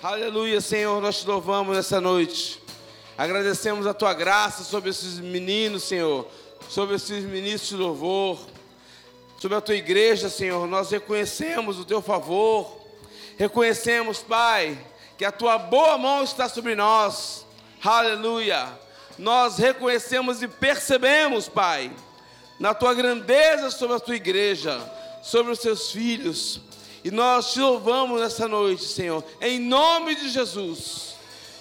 Aleluia, Senhor, nós te louvamos nessa noite. Agradecemos a tua graça sobre esses meninos, Senhor, sobre esses ministros de louvor, sobre a tua igreja, Senhor. Nós reconhecemos o teu favor, reconhecemos, Pai, que a tua boa mão está sobre nós. Aleluia. Nós reconhecemos e percebemos, Pai, na tua grandeza sobre a tua igreja, sobre os seus filhos. E nós te louvamos nessa noite, Senhor, em nome de Jesus.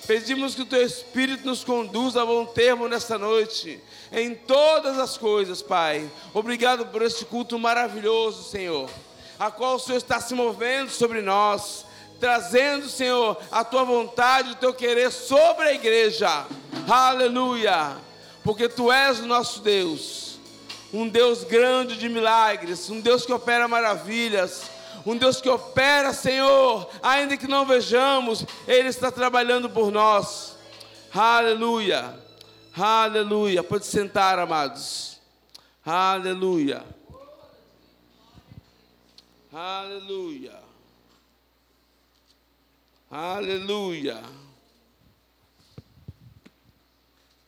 Pedimos que o teu Espírito nos conduza a bom termo nessa noite, em todas as coisas, Pai. Obrigado por este culto maravilhoso, Senhor, a qual o Senhor está se movendo sobre nós, trazendo, Senhor, a tua vontade, o teu querer sobre a igreja. Aleluia! Porque tu és o nosso Deus, um Deus grande de milagres, um Deus que opera maravilhas um Deus que opera, Senhor, ainda que não vejamos, Ele está trabalhando por nós. Aleluia, aleluia. Pode sentar, amados. Aleluia, aleluia, aleluia.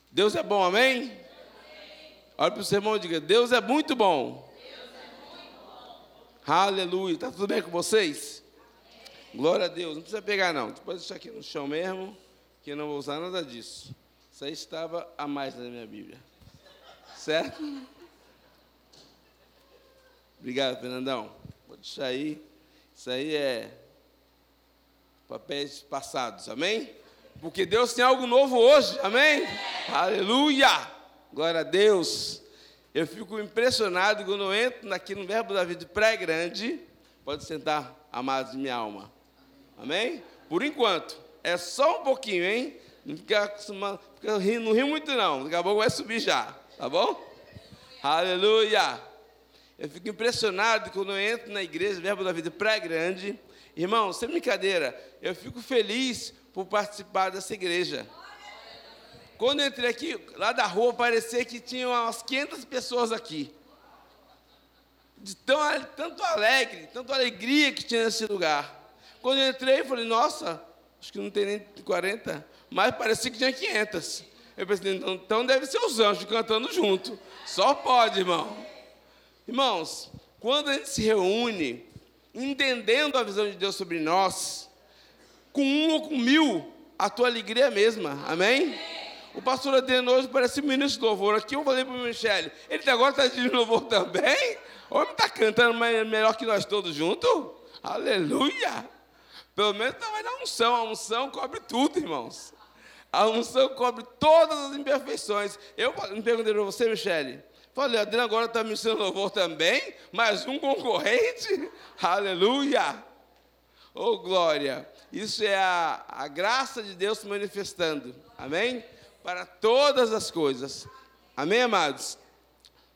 Deus é bom, amém? Olha para o seu irmão e diga: Deus é muito bom. Aleluia. Está tudo bem com vocês? Glória a Deus. Não precisa pegar, não. Pode deixar aqui no chão mesmo, que eu não vou usar nada disso. Isso aí estava a mais na minha Bíblia. Certo? Obrigado, Fernandão. Vou deixar aí. Isso aí é papéis passados. Amém? Porque Deus tem algo novo hoje. Amém? Aleluia! Glória a Deus. Eu fico impressionado quando eu entro aqui no Verbo da Vida pré-grande. Pode sentar, amados de minha alma. Amém? Por enquanto. É só um pouquinho, hein? Não fica acostumado. Fica rindo, não ri muito, não. Daqui a pouco vai subir já. Tá bom? Aleluia! Eu fico impressionado quando eu entro na igreja, Verbo da Vida pré-grande. Irmão, sem brincadeira, eu fico feliz por participar dessa igreja. Quando eu entrei aqui, lá da rua, parecia que tinha umas 500 pessoas aqui. De tão, tanto alegre, tanto alegria que tinha nesse lugar. Quando eu entrei, eu falei, nossa, acho que não tem nem 40, mas parecia que tinha 500. Eu pensei, então, então deve ser os anjos cantando junto. Só pode, irmão. Irmãos, quando a gente se reúne, entendendo a visão de Deus sobre nós, com um ou com mil, a tua alegria é a mesma. Amém? O pastor Adriano hoje parece ministro de louvor. Aqui eu falei para o Michele, ele agora está de louvor também? O homem está cantando melhor que nós todos juntos? Aleluia! Pelo menos tá, vai dar unção. A unção cobre tudo, irmãos. A unção cobre todas as imperfeições. Eu me perguntei para você, Michele. Falei, Adriano agora está me ensinando louvor também? Mais um concorrente? Aleluia! Oh, glória! Isso é a, a graça de Deus se manifestando. Amém? Para todas as coisas. Amém, amados?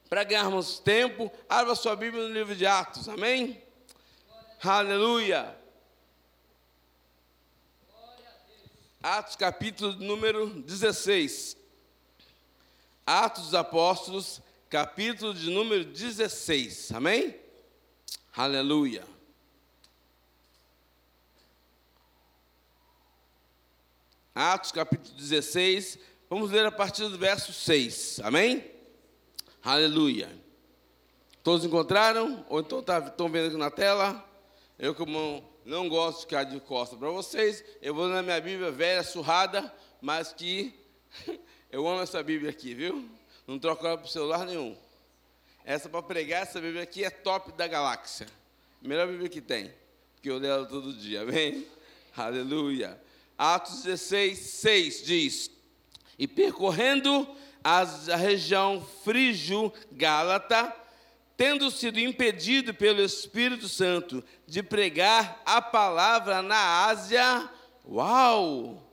Para ganharmos tempo, abra sua Bíblia no livro de Atos. Amém? Aleluia. Atos capítulo número 16. Atos dos Apóstolos, capítulo de número 16. Amém? Aleluia. Atos capítulo 16, Vamos ler a partir do verso 6. Amém? Aleluia. Todos encontraram? Ou então tá, estão vendo aqui na tela? Eu, como não gosto de ficar de costa para vocês, eu vou na minha Bíblia velha, surrada, mas que eu amo essa Bíblia aqui, viu? Não troco ela para celular nenhum. Essa para pregar, essa Bíblia aqui é top da galáxia. Melhor Bíblia que tem, porque eu leio ela todo dia, amém? Aleluia. Atos 16, 6 diz: e percorrendo a região frígio-gálata, tendo sido impedido pelo Espírito Santo de pregar a palavra na Ásia, uau!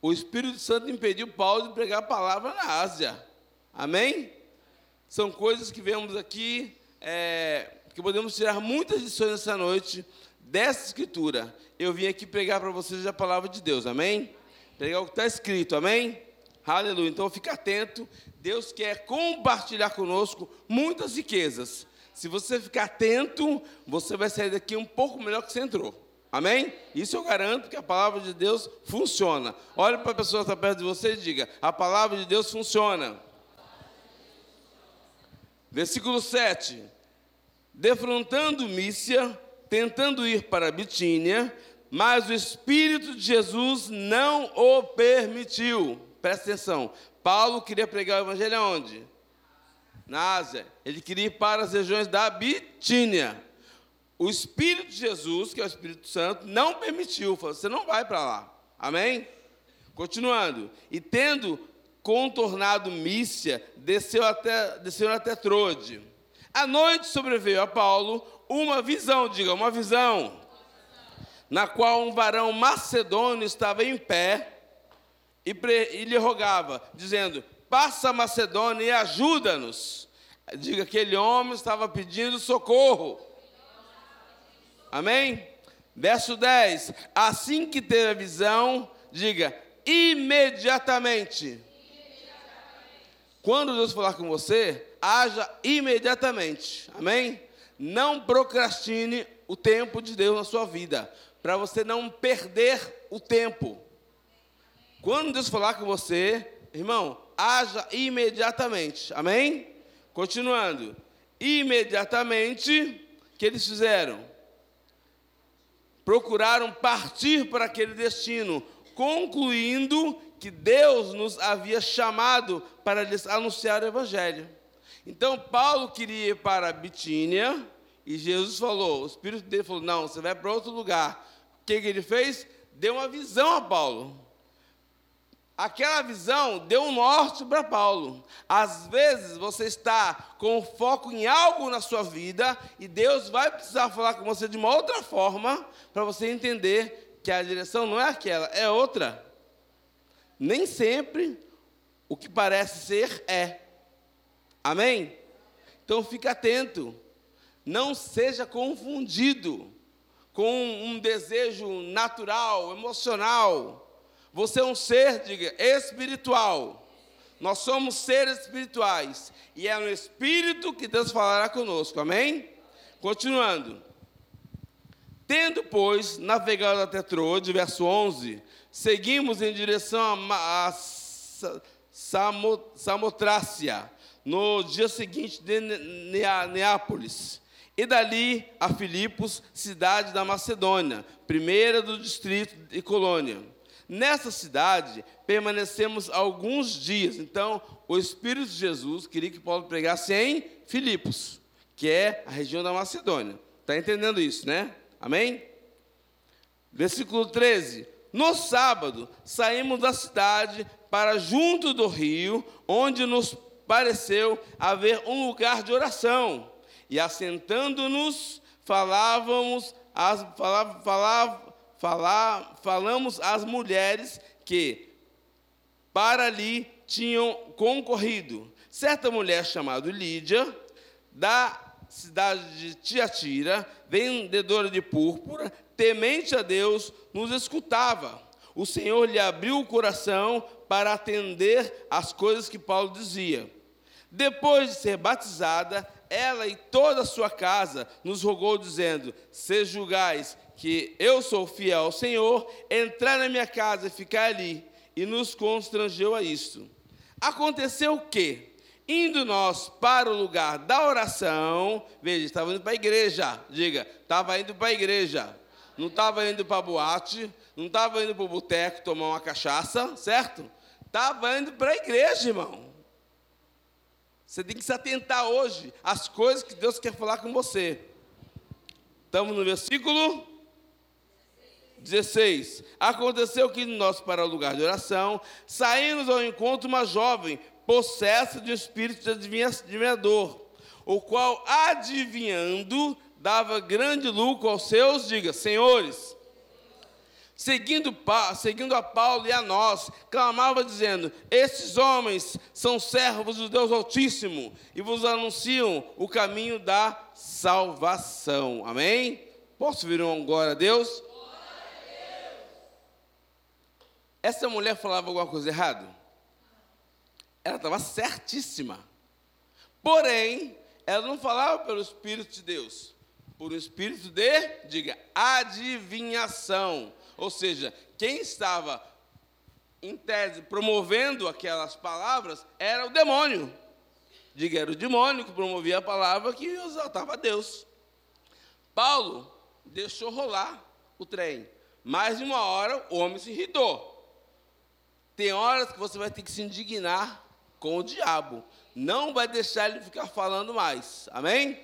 O Espírito Santo impediu Paulo de pregar a palavra na Ásia. Amém? São coisas que vemos aqui, é, que podemos tirar muitas lições essa noite dessa escritura. Eu vim aqui pregar para vocês a palavra de Deus, amém? Pregar o que está escrito, amém? Aleluia. Então fique atento. Deus quer compartilhar conosco muitas riquezas. Se você ficar atento, você vai sair daqui um pouco melhor que você entrou. Amém? Isso eu garanto que a palavra de Deus funciona. Olhe para a pessoa que está perto de você e diga: a palavra de Deus funciona. Versículo 7. Defrontando Mícia, tentando ir para Bitínia, mas o Espírito de Jesus não o permitiu. Presta atenção. Paulo queria pregar o evangelho aonde? Na Ásia. Ele queria ir para as regiões da Bitínia. O Espírito de Jesus, que é o Espírito Santo, não permitiu. Falou, você não vai para lá. Amém? Continuando. E tendo contornado Mícia, desceu até, desceu até Trode. À noite sobreveio a Paulo uma visão, diga, uma visão na qual um varão macedônio estava em pé e, e lhe rogava, dizendo: Passa a Macedônia e ajuda-nos. Diga, aquele homem estava pedindo socorro. Amém? Verso 10: Assim que teve a visão, diga, imediatamente. Quando Deus falar com você, haja imediatamente. Amém? Não procrastine o tempo de Deus na sua vida para você não perder o tempo. Quando Deus falar com você, irmão, haja imediatamente. Amém? Continuando. Imediatamente, o que eles fizeram? Procuraram partir para aquele destino, concluindo que Deus nos havia chamado para lhes anunciar o Evangelho. Então, Paulo queria ir para Bitínia, e Jesus falou, o Espírito dele falou: Não, você vai para outro lugar. O que, que ele fez? Deu uma visão a Paulo. Aquela visão deu um norte para Paulo. Às vezes você está com foco em algo na sua vida e Deus vai precisar falar com você de uma outra forma para você entender que a direção não é aquela, é outra. Nem sempre o que parece ser é. Amém? Então fique atento. Não seja confundido com um desejo natural, emocional. Você é um ser, diga, espiritual. Nós somos seres espirituais. E é no Espírito que Deus falará conosco. Amém? Continuando. Tendo, pois, navegado até Troade, verso 11, seguimos em direção a, a Samotrácia, no dia seguinte de Neápolis e dali a Filipos, cidade da Macedônia, primeira do distrito e colônia. Nessa cidade permanecemos alguns dias. Então, o Espírito de Jesus queria que Paulo pregasse em Filipos, que é a região da Macedônia. Está entendendo isso, né? Amém? Versículo 13. No sábado, saímos da cidade para junto do rio, onde nos pareceu haver um lugar de oração e assentando-nos, falávamos, as, falava, falamos às mulheres que para ali tinham concorrido. Certa mulher chamada Lídia, da cidade de Tiatira, vendedora de púrpura, temente a Deus, nos escutava. O Senhor lhe abriu o coração para atender às coisas que Paulo dizia. Depois de ser batizada, ela e toda a sua casa nos rogou, dizendo: Se julgais que eu sou fiel ao Senhor, entrar na minha casa e ficar ali. E nos constrangeu a isto. Aconteceu o quê? Indo nós para o lugar da oração, veja, estava indo para a igreja, diga, estava indo para a igreja, não estava indo para a boate, não estava indo para o boteco tomar uma cachaça, certo? Estava indo para a igreja, irmão. Você tem que se atentar hoje às coisas que Deus quer falar com você. Estamos no versículo 16. Aconteceu que nós, para o lugar de oração, saímos ao encontro uma jovem, possessa de um espírito de adivinhador, o qual, adivinhando, dava grande lucro aos seus, diga, senhores seguindo, seguindo a Paulo e a nós, clamava dizendo: Esses homens são servos do Deus Altíssimo e vos anunciam o caminho da salvação. Amém? Posso vir um glória a Deus? Essa mulher falava alguma coisa errada? Ela estava certíssima. Porém, ela não falava pelo Espírito de Deus. por um espírito de, diga, adivinhação. Ou seja, quem estava, em tese, promovendo aquelas palavras era o demônio. Diga, era o demônio que promovia a palavra que exaltava a Deus. Paulo deixou rolar o trem. Mais de uma hora, o homem se irritou. Tem horas que você vai ter que se indignar com o diabo. Não vai deixar ele ficar falando mais. Amém?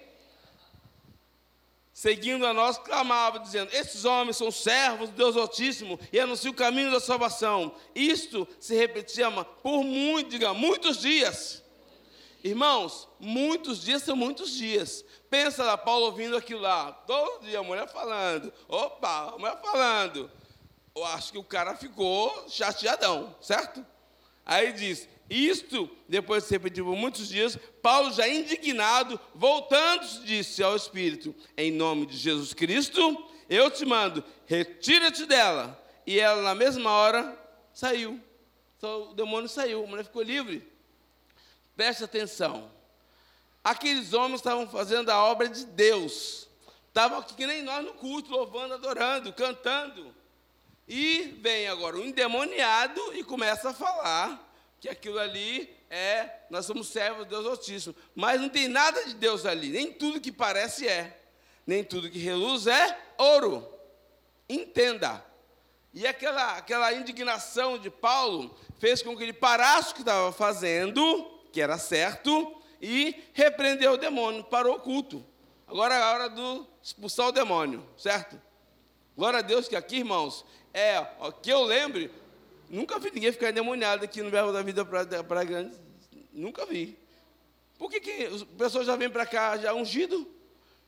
Seguindo a nós, clamava, dizendo: Esses homens são servos de Deus Altíssimo e anunciam o caminho da salvação. Isto se repetia por muito, diga, muitos dias. Irmãos, muitos dias são muitos dias. Pensa lá, Paulo ouvindo aquilo lá, todo dia a mulher falando. Opa, a mulher falando eu acho que o cara ficou chateadão, certo? Aí diz: Isto, depois de ser repetido por muitos dias, Paulo, já indignado, voltando, disse ao Espírito: Em nome de Jesus Cristo, eu te mando, retira-te dela. E ela, na mesma hora, saiu. Então, o demônio saiu, a mulher ficou livre. Preste atenção. Aqueles homens estavam fazendo a obra de Deus. Estavam aqui que nem nós no culto, louvando, adorando, cantando. E vem agora o endemoniado e começa a falar que aquilo ali é, nós somos servos de Deus Altíssimo. Mas não tem nada de Deus ali, nem tudo que parece é, nem tudo que reluz é ouro. Entenda. E aquela, aquela indignação de Paulo fez com que ele parasse o que estava fazendo, que era certo, e repreendeu o demônio, parou o culto. Agora é a hora de expulsar o demônio, certo? Glória a Deus que aqui, irmãos, é, ó, que eu lembre, nunca vi ninguém ficar endemoniado aqui no Verbo da Vida para Grande. Nunca vi. Por que, que as pessoas já vêm para cá já ungido?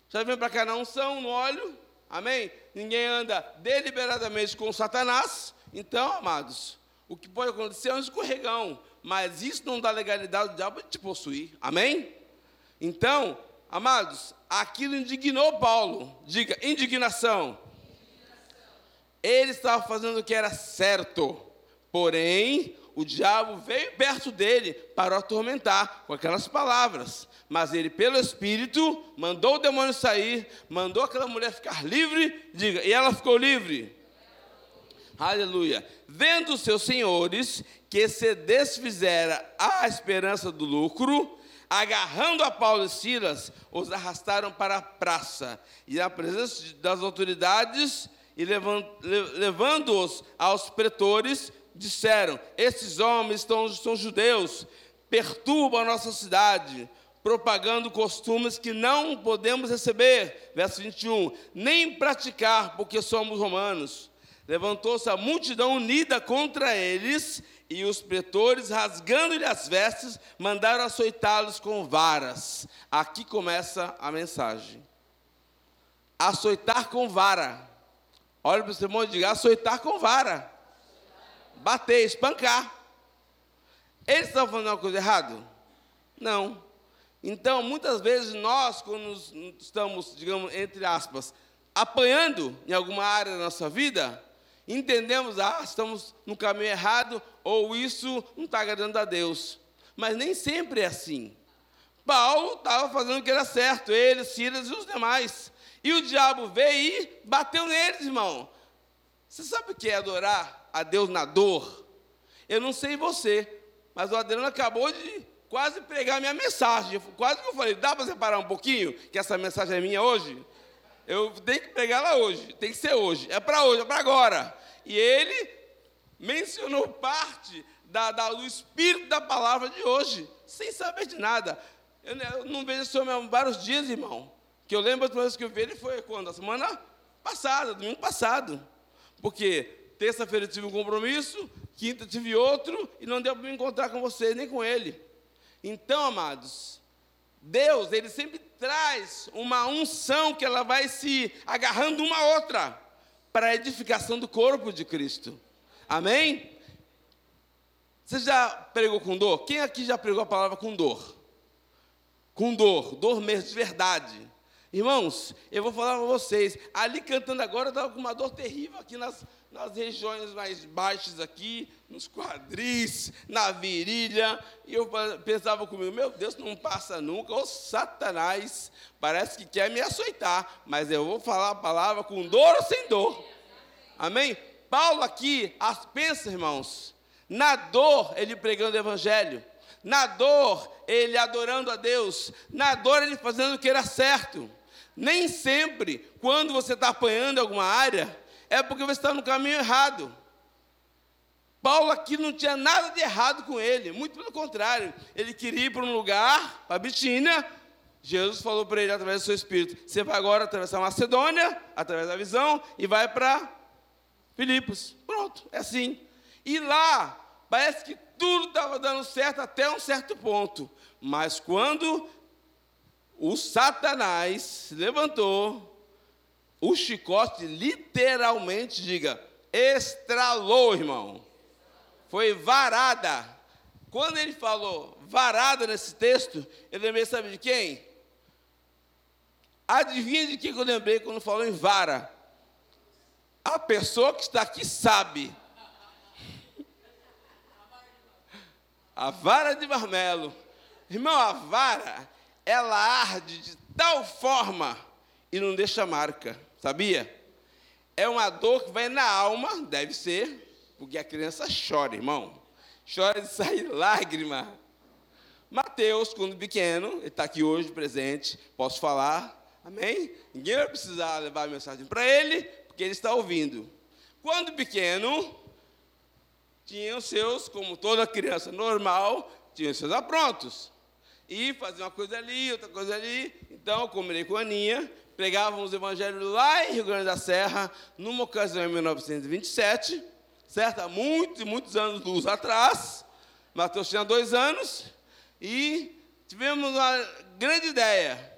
Já vêm para cá na unção, no óleo? Amém? Ninguém anda deliberadamente com Satanás. Então, amados, o que pode acontecer é um escorregão. Mas isso não dá legalidade ao diabo te possuir. Amém? Então, amados, aquilo indignou Paulo. Diga, indignação. Ele estava fazendo o que era certo, porém, o diabo veio perto dele para o atormentar com aquelas palavras. Mas ele, pelo Espírito, mandou o demônio sair, mandou aquela mulher ficar livre, diga, e ela ficou livre. Aleluia. Vendo seus senhores que se desfizera a esperança do lucro, agarrando a Paulo e Silas, os arrastaram para a praça. E na presença das autoridades, e levando-os aos pretores, disseram: Esses homens estão, são judeus, perturbam a nossa cidade, propagando costumes que não podemos receber. Verso 21. Nem praticar, porque somos romanos. Levantou-se a multidão unida contra eles, e os pretores, rasgando-lhe as vestes, mandaram açoitá-los com varas. Aqui começa a mensagem. Açoitar com vara Olha para o seu irmão e diga: açoitar com vara. Bater, espancar. Eles estão falando uma coisa errada? Não. Então, muitas vezes nós, quando estamos, digamos, entre aspas, apanhando em alguma área da nossa vida, entendemos, ah, estamos no caminho errado, ou isso não está agradando a Deus. Mas nem sempre é assim. Paulo estava fazendo o que era certo, ele, Silas e os demais. E o diabo veio e bateu neles, irmão. Você sabe o que é adorar a Deus na dor? Eu não sei você, mas o Adriano acabou de quase pregar minha mensagem. Quase que eu falei, dá para separar um pouquinho, que essa mensagem é minha hoje? Eu tenho que pregar ela hoje, tem que ser hoje. É para hoje, é para agora. E ele mencionou parte da, da, do espírito da palavra de hoje, sem saber de nada. Eu, eu não vejo esse homem há vários dias, irmão. Que eu lembro a última vez que eu vi ele foi quando? A semana passada, domingo passado. Porque terça-feira eu tive um compromisso, quinta tive outro, e não deu para me encontrar com você, nem com ele. Então, amados, Deus, Ele sempre traz uma unção que ela vai se agarrando uma a outra para a edificação do corpo de Cristo. Amém? Você já pregou com dor? Quem aqui já pregou a palavra com dor? Com dor, dor mesmo de verdade. Irmãos, eu vou falar para vocês, ali cantando agora, eu estava com uma dor terrível aqui nas, nas regiões mais baixas aqui, nos quadris, na virilha, e eu pensava comigo, meu Deus, não passa nunca, ô Satanás, parece que quer me açoitar, mas eu vou falar a palavra com dor ou sem dor. Amém? Paulo aqui, pensa, irmãos, na dor ele pregando o evangelho, na dor ele adorando a Deus, na dor ele fazendo o que era certo. Nem sempre, quando você está apanhando alguma área, é porque você está no caminho errado. Paulo aqui não tinha nada de errado com ele, muito pelo contrário, ele queria ir para um lugar, para Bitínia. Jesus falou para ele através do seu espírito: Você vai agora atravessar Macedônia, através da visão, e vai para Filipos. Pronto, é assim. E lá, parece que tudo estava dando certo até um certo ponto. Mas quando o Satanás se levantou, o chicote literalmente, diga, estralou, irmão. Foi varada. Quando ele falou varada nesse texto, eu lembrei, sabe de quem? Adivinha de quem eu lembrei quando falou em vara? A pessoa que está aqui sabe. A vara de marmelo. Irmão, a vara ela arde de tal forma e não deixa marca, sabia? É uma dor que vai na alma, deve ser, porque a criança chora, irmão. Chora de sair lágrima. Mateus, quando pequeno, ele está aqui hoje presente, posso falar, amém? Ninguém vai precisar levar a mensagem para ele, porque ele está ouvindo. Quando pequeno, tinha os seus, como toda criança normal, tinha os seus aprontos e fazer uma coisa ali, outra coisa ali. Então, eu combinei com a Aninha, pregávamos o evangelho lá em Rio Grande da Serra, numa ocasião em 1927, certo? Há muitos muitos anos luz atrás. Mateus tinha dois anos e tivemos uma grande ideia.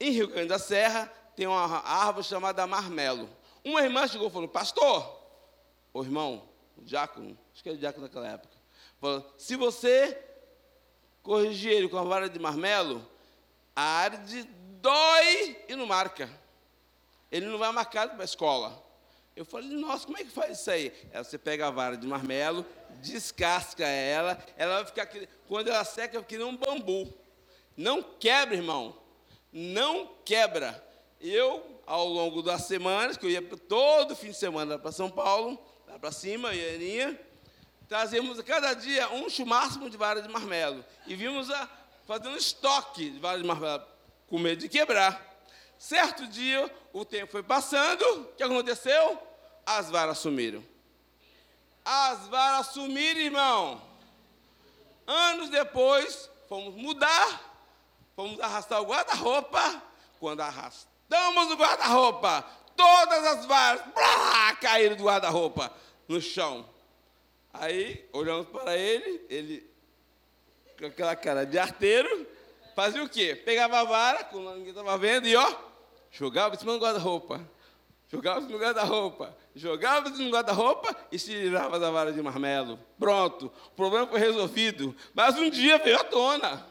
Em Rio Grande da Serra tem uma árvore chamada marmelo. Uma irmã chegou e falou, pastor, o irmão, o diácono, acho que era diácono naquela época, falou, se você corrigir ele com a vara de marmelo, a arde dói e não marca. Ele não vai marcado para a escola. Eu falei, nossa, como é que faz isso aí? Aí você pega a vara de marmelo, descasca ela, ela vai ficar, quando ela seca, fica um bambu. Não quebra, irmão. Não quebra. Eu, ao longo das semanas, que eu ia todo fim de semana para São Paulo, lá para cima, eu e a Aninha, trazíamos cada dia um chumáximo de vara de marmelo. E vimos a, fazendo estoque de vara de marmelo, com medo de quebrar. Certo dia, o tempo foi passando, o que aconteceu? As varas sumiram. As varas sumiram, irmão. Anos depois, fomos mudar, fomos arrastar o guarda-roupa. Quando arrastamos o guarda-roupa, todas as varas blá, caíram do guarda-roupa no chão. Aí, olhamos para ele, ele, com aquela cara de arteiro, fazia o quê? Pegava a vara, quando ninguém estava vendo, e ó, jogava em cima do guarda-roupa. Jogava no guarda-roupa, jogava no guarda-roupa e se livrava da vara de marmelo. Pronto, o problema foi resolvido. Mas um dia veio à tona.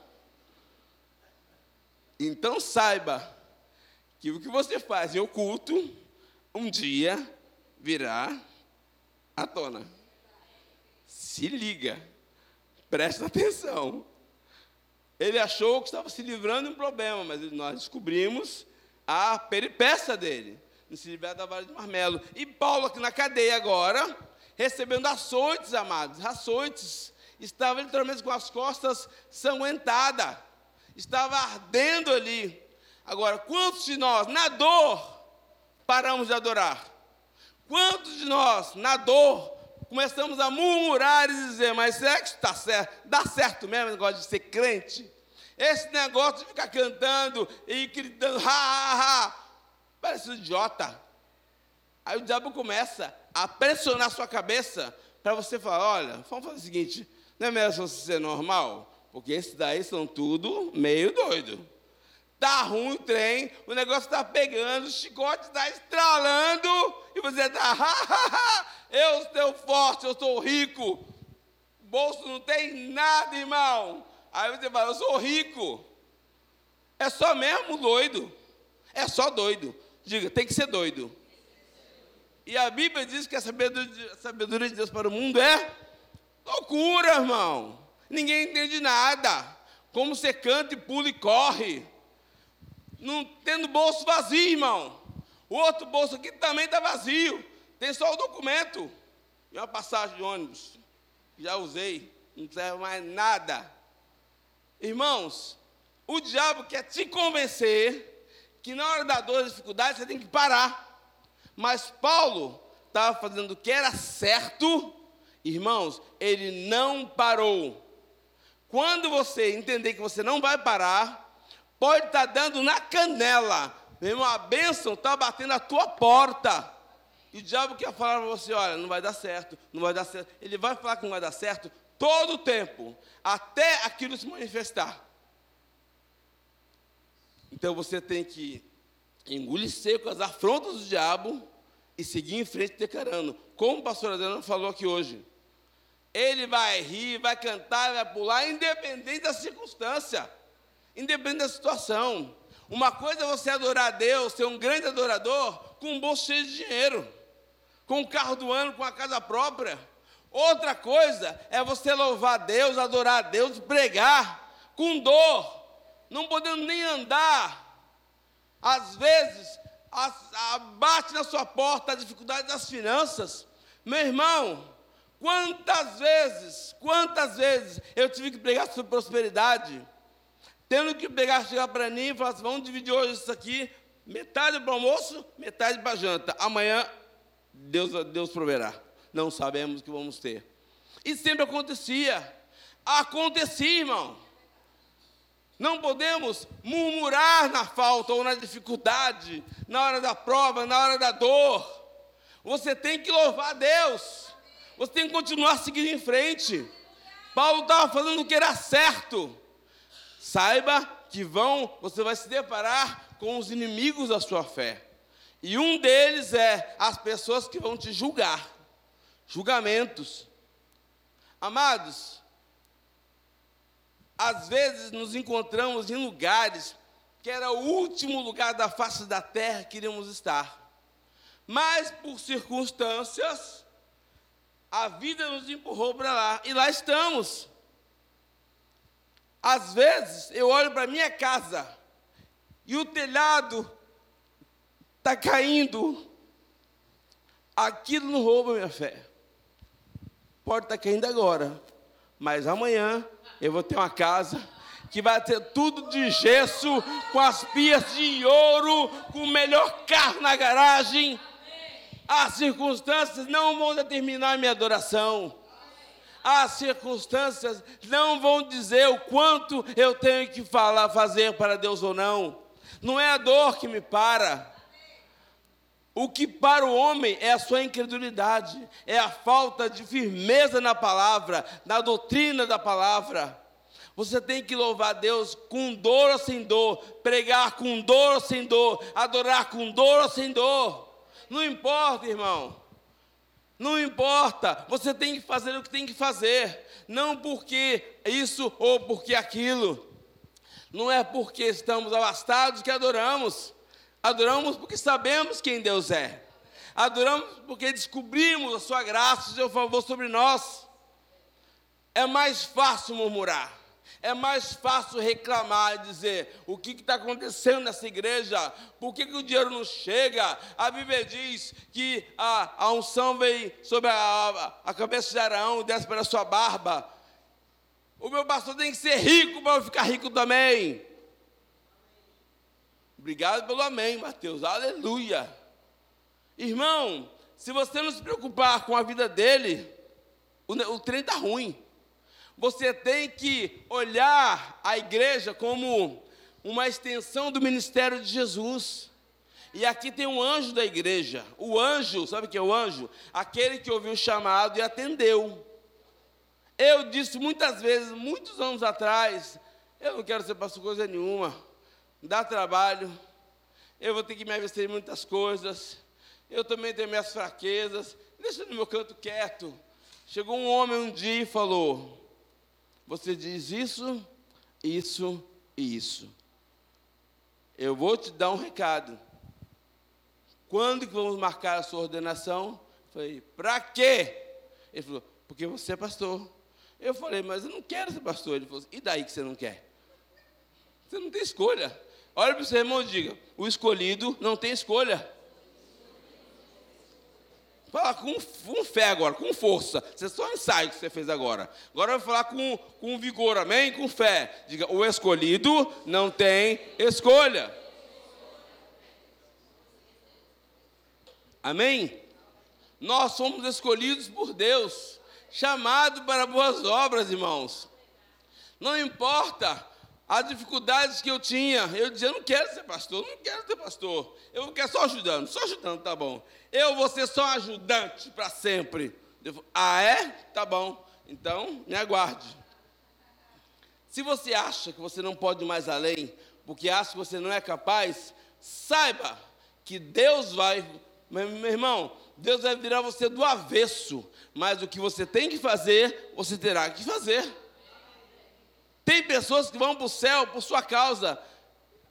Então saiba que o que você faz em oculto, um dia virá à tona. Se liga, presta atenção. Ele achou que estava se livrando de um problema, mas nós descobrimos a peripécia dele, de se livrar da vara de marmelo. E Paulo, aqui na cadeia agora, recebendo açoites, amados, açoites, estava literalmente com as costas sanguentadas, estava ardendo ali. Agora, quantos de nós, na dor, paramos de adorar? Quantos de nós, na dor, começamos a murmurar e dizer, mas será que está certo? Dá certo mesmo o negócio de ser crente? Esse negócio de ficar cantando e gritando, ha, ha, ha, parece um idiota. Aí o diabo começa a pressionar a sua cabeça para você falar, olha, vamos fazer o seguinte, não é melhor você ser normal? Porque esses daí são tudo meio doido. Tá ruim o trem, o negócio está pegando, o chicote está estralando, e você está, eu estou forte, eu sou rico. O bolso não tem nada, irmão. Aí você fala, eu sou rico. É só mesmo doido. é só doido. Diga, tem que ser doido. E a Bíblia diz que a sabedoria de Deus para o mundo é loucura, irmão. Ninguém entende nada. Como você canta e pula e corre. Não tendo bolso vazio, irmão. O outro bolso aqui também está vazio. Tem só o documento. E uma passagem de ônibus. Já usei. Não serve mais nada. Irmãos, o diabo quer te convencer que na hora da dor e dificuldade você tem que parar. Mas Paulo estava fazendo o que era certo, irmãos, ele não parou. Quando você entender que você não vai parar, pode estar tá dando na canela, mesmo a bênção está batendo na tua porta. E o diabo quer falar para você: olha, não vai dar certo, não vai dar certo. Ele vai falar que não vai dar certo todo o tempo, até aquilo se manifestar. Então você tem que engolir seco as afrontas do diabo e seguir em frente declarando, como o pastor Adriano falou aqui hoje. Ele vai rir, vai cantar, vai pular, independente da circunstância, independente da situação. Uma coisa é você adorar a Deus, ser um grande adorador, com um bolso cheio de dinheiro, com um carro do ano, com a casa própria. Outra coisa é você louvar a Deus, adorar a Deus, pregar com dor, não podendo nem andar. Às vezes, bate na sua porta a dificuldade das finanças. Meu irmão, quantas vezes, quantas vezes eu tive que pregar sobre prosperidade, tendo que pegar, chegar para mim e falar assim, vamos dividir hoje isso aqui, metade para o almoço, metade para a janta. Amanhã, Deus, Deus proverá. Não sabemos o que vamos ter. E sempre acontecia. Acontecia, irmão. Não podemos murmurar na falta ou na dificuldade, na hora da prova, na hora da dor. Você tem que louvar a Deus. Você tem que continuar seguindo em frente. Paulo estava fazendo o que era certo. Saiba que vão, você vai se deparar com os inimigos da sua fé. E um deles é as pessoas que vão te julgar. Julgamentos. Amados, às vezes nos encontramos em lugares que era o último lugar da face da terra que iríamos estar. Mas por circunstâncias, a vida nos empurrou para lá e lá estamos. Às vezes eu olho para minha casa e o telhado está caindo. Aquilo não rouba minha fé. Pode estar tá caindo agora, mas amanhã eu vou ter uma casa que vai ter tudo de gesso, com as pias de ouro, com o melhor carro na garagem. As circunstâncias não vão determinar a minha adoração. As circunstâncias não vão dizer o quanto eu tenho que falar, fazer para Deus ou não. Não é a dor que me para. O que para o homem é a sua incredulidade, é a falta de firmeza na palavra, na doutrina da palavra. Você tem que louvar Deus com dor ou sem dor, pregar com dor ou sem dor, adorar com dor ou sem dor. Não importa, irmão. Não importa. Você tem que fazer o que tem que fazer. Não porque isso ou porque aquilo. Não é porque estamos abastados que adoramos. Adoramos porque sabemos quem Deus é. Adoramos porque descobrimos a sua graça, o seu favor sobre nós. É mais fácil murmurar. É mais fácil reclamar e dizer o que está acontecendo nessa igreja, por que, que, o dinheiro não chega. A Bíblia diz que a, a unção vem sobre a, a, cabeça de Arão e desce para a sua barba. O meu pastor tem que ser rico para eu ficar rico também. Obrigado pelo amém, Mateus. Aleluia. Irmão, se você não se preocupar com a vida dele, o, o trem está ruim. Você tem que olhar a igreja como uma extensão do ministério de Jesus. E aqui tem um anjo da igreja. O anjo, sabe o que é o anjo? Aquele que ouviu o chamado e atendeu. Eu disse muitas vezes, muitos anos atrás, eu não quero ser pastor coisa nenhuma dá trabalho, eu vou ter que me investir em muitas coisas, eu também tenho minhas fraquezas, deixa no meu canto quieto. Chegou um homem um dia e falou: Você diz isso, isso e isso. eu vou te dar um recado. Quando que vamos marcar a sua ordenação? Eu falei, para quê? Ele falou, porque você é pastor. Eu falei, mas eu não quero ser pastor. Ele falou, e daí que você não quer? Você não tem escolha. Olha para o seu irmão e diga: o escolhido não tem escolha. Fala com, fé agora, com força. Isso é só um ensaio que você fez agora. Agora vou falar com, com vigor, amém? Com fé. Diga: o escolhido não tem escolha. Amém? Nós somos escolhidos por Deus, chamados para boas obras, irmãos. Não importa as dificuldades que eu tinha, eu dizia, eu não quero ser pastor, não quero ser pastor. Eu quero só ajudando, só ajudando, tá bom. Eu vou ser só ajudante para sempre. Eu, ah, é? Tá bom. Então, me aguarde. Se você acha que você não pode ir mais além, porque acha que você não é capaz, saiba que Deus vai meu irmão, Deus vai virar você do avesso, mas o que você tem que fazer, você terá que fazer. Tem pessoas que vão para o céu por sua causa.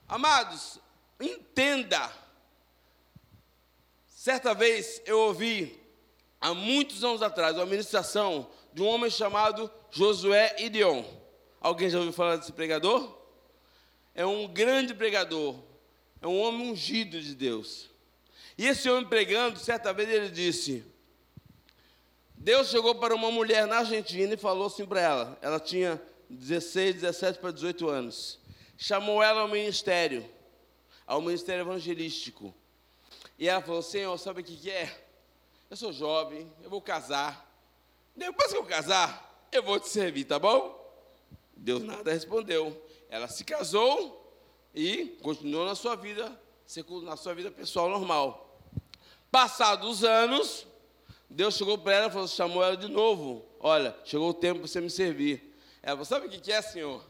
Amados, entenda. Certa vez eu ouvi, há muitos anos atrás, uma ministração de um homem chamado Josué Idion. Alguém já ouviu falar desse pregador? É um grande pregador, é um homem ungido de Deus. E esse homem pregando, certa vez ele disse: Deus chegou para uma mulher na Argentina e falou assim para ela. Ela tinha 16, 17 para 18 anos. Chamou ela ao ministério, ao ministério evangelístico. E ela falou: Senhor, sabe o que, que é? Eu sou jovem, eu vou casar. Depois que eu casar, eu vou te servir, tá bom? Deus nada respondeu. Ela se casou e continuou na sua vida, na sua vida pessoal normal. Passados os anos, Deus chegou para ela e falou, chamou ela de novo. Olha, chegou o tempo para você me servir. Ela falou, sabe o que é, senhor?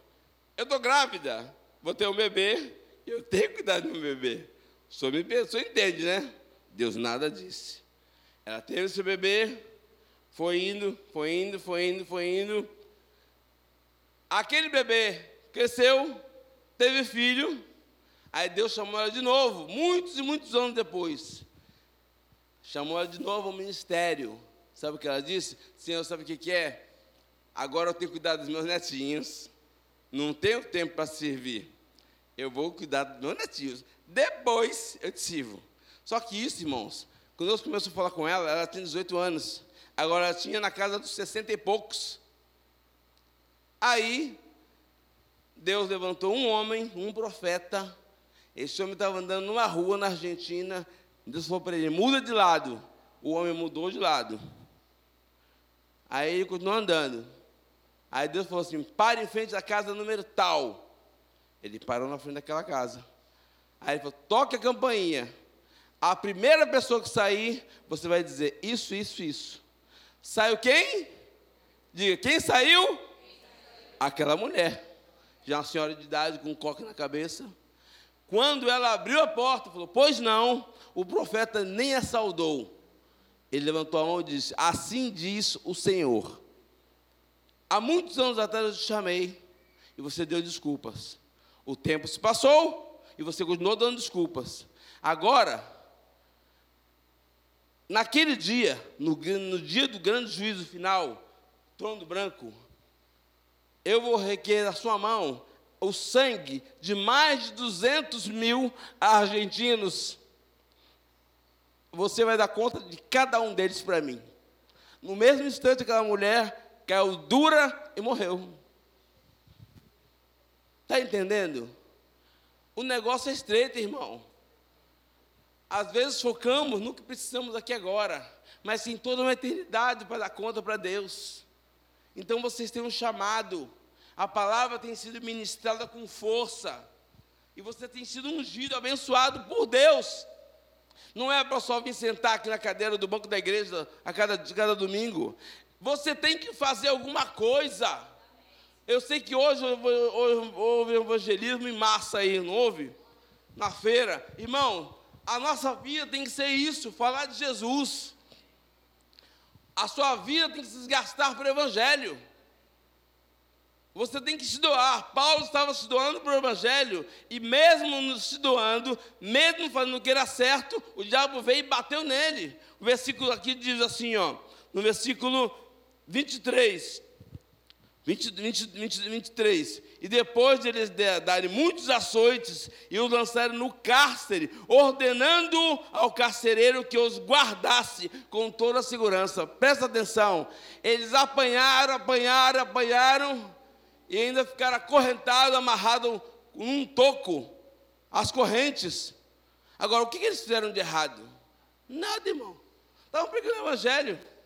Eu estou grávida, vou ter um bebê, eu tenho que cuidar do meu bebê. O senhor, me, entende, né? Deus nada disse. Ela teve esse bebê, foi indo, foi indo, foi indo, foi indo. Aquele bebê cresceu, teve filho, aí Deus chamou ela de novo, muitos e muitos anos depois. Chamou ela de novo ao ministério. Sabe o que ela disse? Senhor, sabe o que é? Agora eu tenho que cuidar dos meus netinhos. Não tenho tempo para servir. Eu vou cuidar dos meus netinhos. Depois eu te sirvo. Só que isso, irmãos, quando eu comecei a falar com ela, ela tinha 18 anos. Agora ela tinha na casa dos 60 e poucos. Aí, Deus levantou um homem, um profeta. Esse homem estava andando numa rua na Argentina, Deus falou para ele: muda de lado. O homem mudou de lado. Aí ele continuou andando. Aí Deus falou assim: pare em frente da casa número tal. Ele parou na frente daquela casa. Aí ele falou: toque a campainha. A primeira pessoa que sair, você vai dizer isso, isso, isso. Saiu quem? Diga, quem saiu? Aquela mulher. Já uma senhora de idade com um coque na cabeça. Quando ela abriu a porta, falou: Pois não, o profeta nem a saudou. Ele levantou a mão e disse: Assim diz o Senhor. Há muitos anos atrás eu te chamei e você deu desculpas. O tempo se passou e você continuou dando desculpas. Agora, naquele dia, no, no dia do grande juízo final, trono branco, eu vou requerer a sua mão o sangue de mais de 200 mil argentinos você vai dar conta de cada um deles para mim. No mesmo instante, aquela mulher caiu dura e morreu. Está entendendo? O negócio é estreito, irmão. Às vezes focamos no que precisamos aqui agora, mas tem toda uma eternidade para dar conta para Deus. Então vocês têm um chamado, a palavra tem sido ministrada com força, e você tem sido ungido, abençoado por Deus. Não é para só vir sentar aqui na cadeira do banco da igreja a cada, cada domingo. Você tem que fazer alguma coisa. Eu sei que hoje houve evangelismo em massa aí, não houve? Na feira. Irmão, a nossa vida tem que ser isso, falar de Jesus. A sua vida tem que se desgastar para o Evangelho. Você tem que se doar. Paulo estava se doando para o Evangelho, e mesmo se doando, mesmo fazendo o que era certo, o diabo veio e bateu nele. O versículo aqui diz assim, ó, no versículo 23, 20, 20, 20, 23. E depois de eles darem muitos açoites e os lançarem no cárcere, ordenando ao carcereiro que os guardasse com toda a segurança. Presta atenção. Eles apanharam, apanharam, apanharam e ainda ficaram acorrentados, amarrados num toco, as correntes. Agora, o que eles fizeram de errado? Nada, irmão. Estavam pregando o Evangelho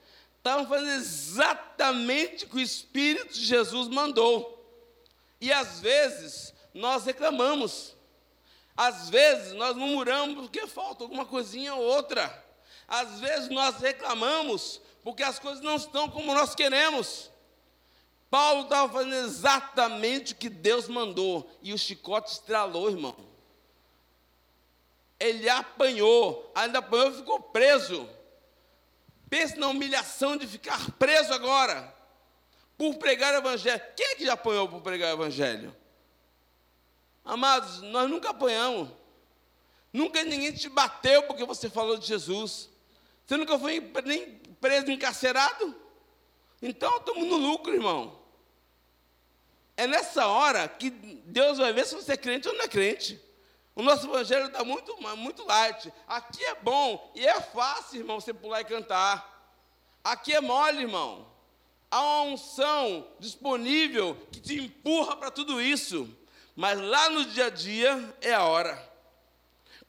estavam fazendo exatamente o que o Espírito de Jesus mandou. E às vezes nós reclamamos, às vezes nós murmuramos porque falta alguma coisinha ou outra, às vezes nós reclamamos porque as coisas não estão como nós queremos. Paulo estava fazendo exatamente o que Deus mandou, e o chicote estralou, irmão. Ele apanhou, ainda apanhou e ficou preso. Pense na humilhação de ficar preso agora por pregar o evangelho. Quem é que já apanhou por pregar o evangelho? Amados, nós nunca apanhamos. Nunca ninguém te bateu porque você falou de Jesus. Você nunca foi nem preso, encarcerado? Então estamos no lucro, irmão. É nessa hora que Deus vai ver se você é crente ou não é crente. O nosso evangelho está muito, muito light. Aqui é bom e é fácil, irmão, você pular e cantar. Aqui é mole, irmão. Há uma unção disponível que te empurra para tudo isso. Mas lá no dia a dia é a hora.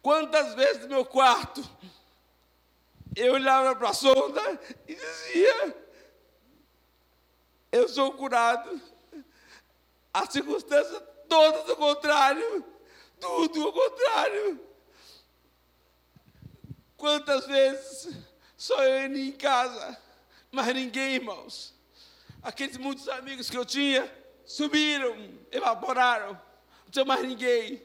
Quantas vezes no meu quarto eu olhava para a sonda e dizia: Eu sou curado. A circunstância toda do contrário tudo o contrário. Quantas vezes só eu indo em casa, mas ninguém, irmãos. Aqueles muitos amigos que eu tinha subiram, evaporaram, não tinha mais ninguém.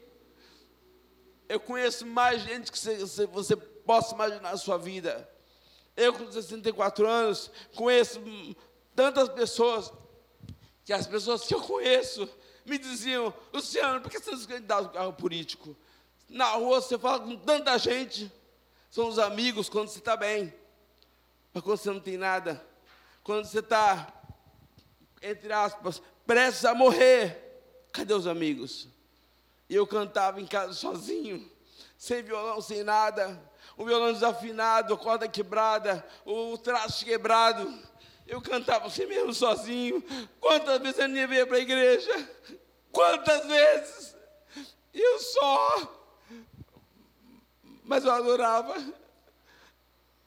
Eu conheço mais gente que você, você possa imaginar na sua vida. Eu, com 64 anos, conheço tantas pessoas, que as pessoas que eu conheço me diziam, Luciano, por que você não se candidata ao político? Na rua você fala com tanta gente, são os amigos quando você está bem, mas quando você não tem nada, quando você está, entre aspas, prestes a morrer, cadê os amigos? E eu cantava em casa sozinho, sem violão, sem nada, o violão desafinado, a corda quebrada, o traste quebrado. Eu cantava assim mesmo sozinho. Quantas vezes eu nem veio para a igreja? Quantas vezes? Eu só. Mas eu adorava.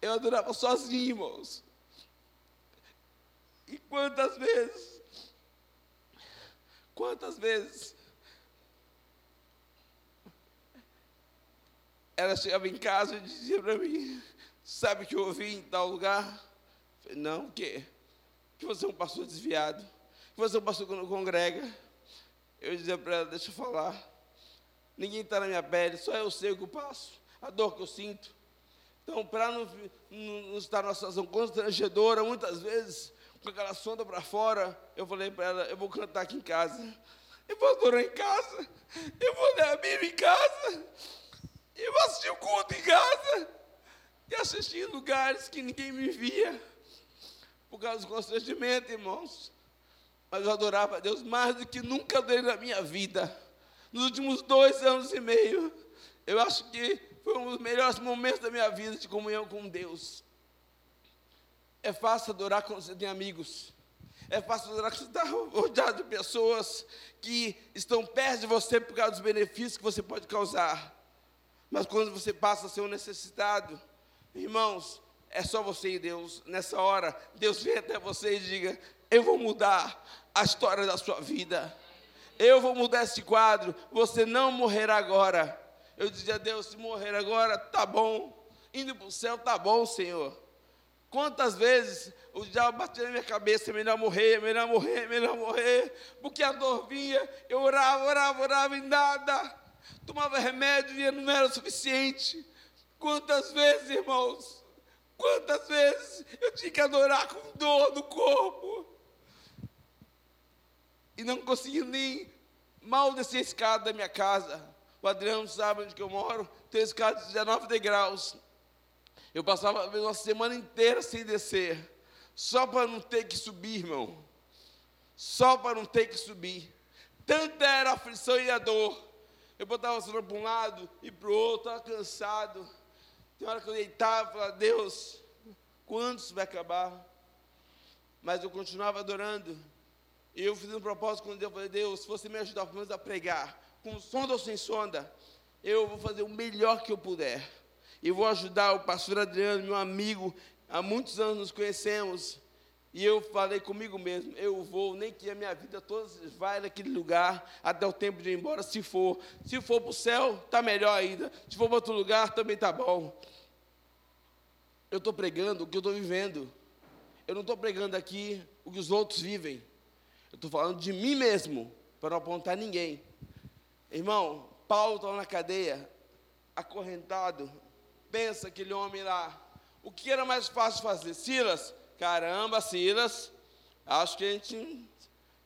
Eu adorava sozinho, irmãos. E quantas vezes? Quantas vezes? Ela chegava em casa e dizia para mim: Sabe que eu ouvi em tal lugar? Falei, não, o quê? Que você é um pastor desviado, que você é um pastor que não congrega. Eu dizia para ela, deixa eu falar. Ninguém está na minha pele, só eu sei o que eu passo, a dor que eu sinto. Então, para não, não, não, estar numa situação constrangedora, muitas vezes, com aquela sonda para fora, eu falei para ela, eu vou cantar aqui em casa. Eu vou adorar em casa. Eu vou ler a Bíblia em casa. Eu vou assistir o culto em casa. E assistir em lugares que ninguém me via por causa do constrangimento, irmãos. Mas eu adorava a Deus mais do que nunca adorei na minha vida. Nos últimos dois anos e meio, eu acho que foi um dos melhores momentos da minha vida de comunhão com Deus. É fácil adorar quando você tem amigos. É fácil adorar quando você está rodeado de pessoas que estão perto de você por causa dos benefícios que você pode causar. Mas quando você passa a ser um necessitado, irmãos, é só você e Deus. Nessa hora, Deus vem até você e diga: Eu vou mudar a história da sua vida. Eu vou mudar esse quadro. Você não morrerá agora. Eu dizia a Deus: Se morrer agora, tá bom. Indo para o céu, tá bom, Senhor. Quantas vezes o diabo batia na minha cabeça, é melhor morrer, é melhor morrer, é melhor morrer, porque a dor vinha, eu orava, orava, orava e nada, tomava remédio e não era suficiente. Quantas vezes, irmãos, Quantas vezes eu tinha que adorar com dor no corpo? E não conseguia nem mal descer a escada da minha casa. O Adriano sabe onde que eu moro, tem escada de 19 degraus. Eu passava uma semana inteira sem descer, só para não ter que subir, irmão. Só para não ter que subir. Tanta era a aflição e a dor. Eu botava a cenoura para um lado e para o outro, estava cansado. Tem hora que eu deitava e falava, Deus, quando isso vai acabar? Mas eu continuava adorando. E eu fiz um propósito com Deus, falei, Deus, se você me ajudar pelo menos a pregar, com sonda ou sem sonda, eu vou fazer o melhor que eu puder. E vou ajudar o pastor Adriano, meu amigo, há muitos anos nos conhecemos. E eu falei comigo mesmo, eu vou, nem que a minha vida toda vai naquele lugar, até o tempo de ir embora, se for. Se for para o céu, está melhor ainda. Se for para outro lugar, também está bom. Eu estou pregando o que eu estou vivendo. Eu não estou pregando aqui o que os outros vivem. Eu estou falando de mim mesmo, para não apontar ninguém. Irmão, Paulo estava na cadeia, acorrentado. Pensa aquele homem lá. O que era mais fácil fazer? Silas, caramba, Silas, acho que a gente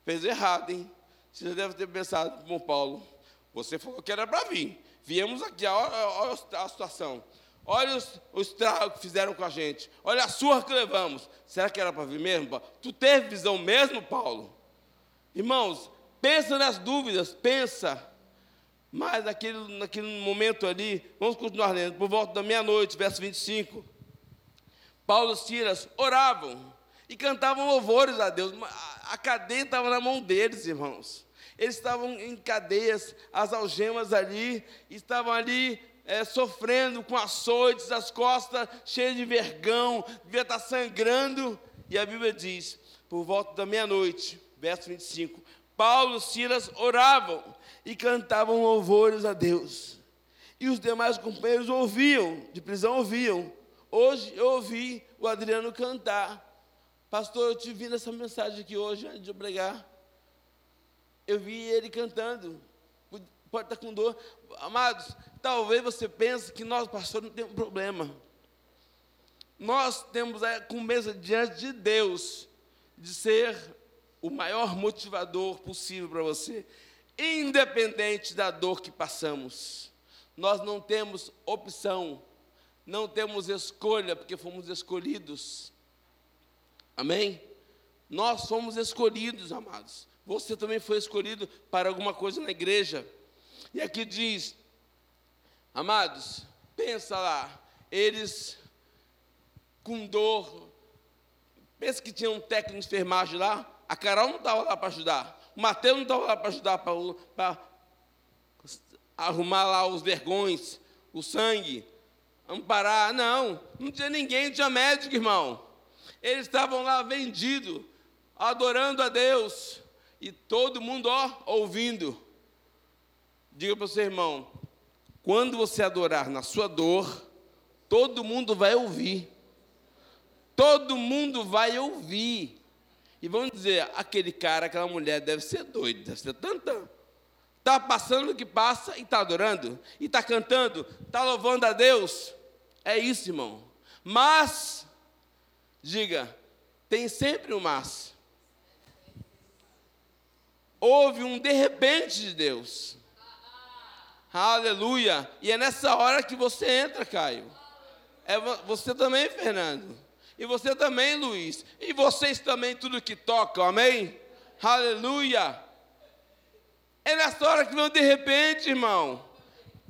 fez errado, hein? Você deve ter pensado, bom, Paulo, você falou que era para vir. Viemos aqui, olha, olha a situação. Olha os tragos que fizeram com a gente. Olha a surra que levamos. Será que era para vir mesmo? Tu teve visão mesmo, Paulo? Irmãos, pensa nas dúvidas, pensa. Mas naquele, naquele momento ali, vamos continuar lendo, por volta da meia-noite, verso 25. Paulo e Silas oravam e cantavam louvores a Deus. A cadeia estava na mão deles, irmãos. Eles estavam em cadeias, as algemas ali, estavam ali é, sofrendo com açoites, as costas cheias de vergão, devia estar sangrando. E a Bíblia diz, por volta da meia-noite, verso 25, Paulo e Silas oravam e cantavam louvores a Deus. E os demais companheiros ouviam, de prisão ouviam. Hoje eu ouvi o Adriano cantar. Pastor, eu te vi nessa mensagem aqui hoje, antes de eu pregar. Eu vi ele cantando. Pode estar com dor. Amados, talvez você pense que nós, pastor, não temos problema. Nós temos a mesa diante de Deus de ser o maior motivador possível para você, independente da dor que passamos. Nós não temos opção, não temos escolha, porque fomos escolhidos. Amém? Nós fomos escolhidos, amados. Você também foi escolhido para alguma coisa na igreja. E aqui diz, amados, pensa lá, eles com dor, pensa que tinha um técnico de enfermagem lá, a Carol não estava lá para ajudar, o Mateus não estava lá para ajudar para arrumar lá os vergões, o sangue, amparar, não, não tinha ninguém, não tinha médico, irmão. Eles estavam lá vendidos, adorando a Deus, e todo mundo, ó, ouvindo. Diga para o seu irmão: quando você adorar na sua dor, todo mundo vai ouvir. Todo mundo vai ouvir. E vamos dizer: aquele cara, aquela mulher deve ser doido, deve ser tanta. Está passando o que passa e está adorando, e está cantando, está louvando a Deus. É isso, irmão. Mas, diga, tem sempre um mas. Houve um de repente de Deus. Aleluia. E é nessa hora que você entra, Caio. É você também, Fernando. E você também, Luiz. E vocês também, tudo que tocam, amém? Aleluia. É nessa hora que vem de repente, irmão.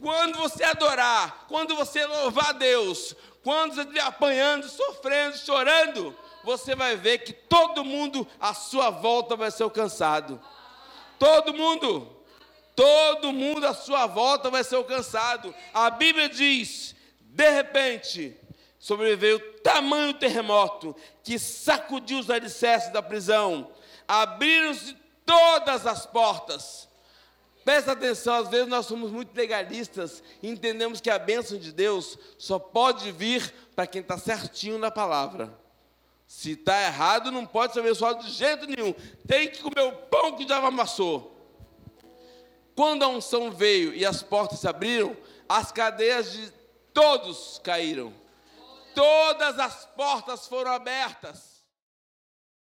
Quando você adorar, quando você louvar Deus, quando você estiver apanhando, sofrendo, chorando, você vai ver que todo mundo à sua volta vai ser alcançado. Todo mundo. Todo mundo à sua volta vai ser alcançado. A Bíblia diz: de repente, sobreveio tamanho terremoto que sacudiu os alicerces da prisão. Abriram-se todas as portas. Presta atenção, às vezes nós somos muito legalistas e entendemos que a bênção de Deus só pode vir para quem está certinho na palavra. Se está errado, não pode ser abençoado de jeito nenhum. Tem que comer o pão que já amassou. Quando a unção veio e as portas se abriram, as cadeias de todos caíram. Todas as portas foram abertas.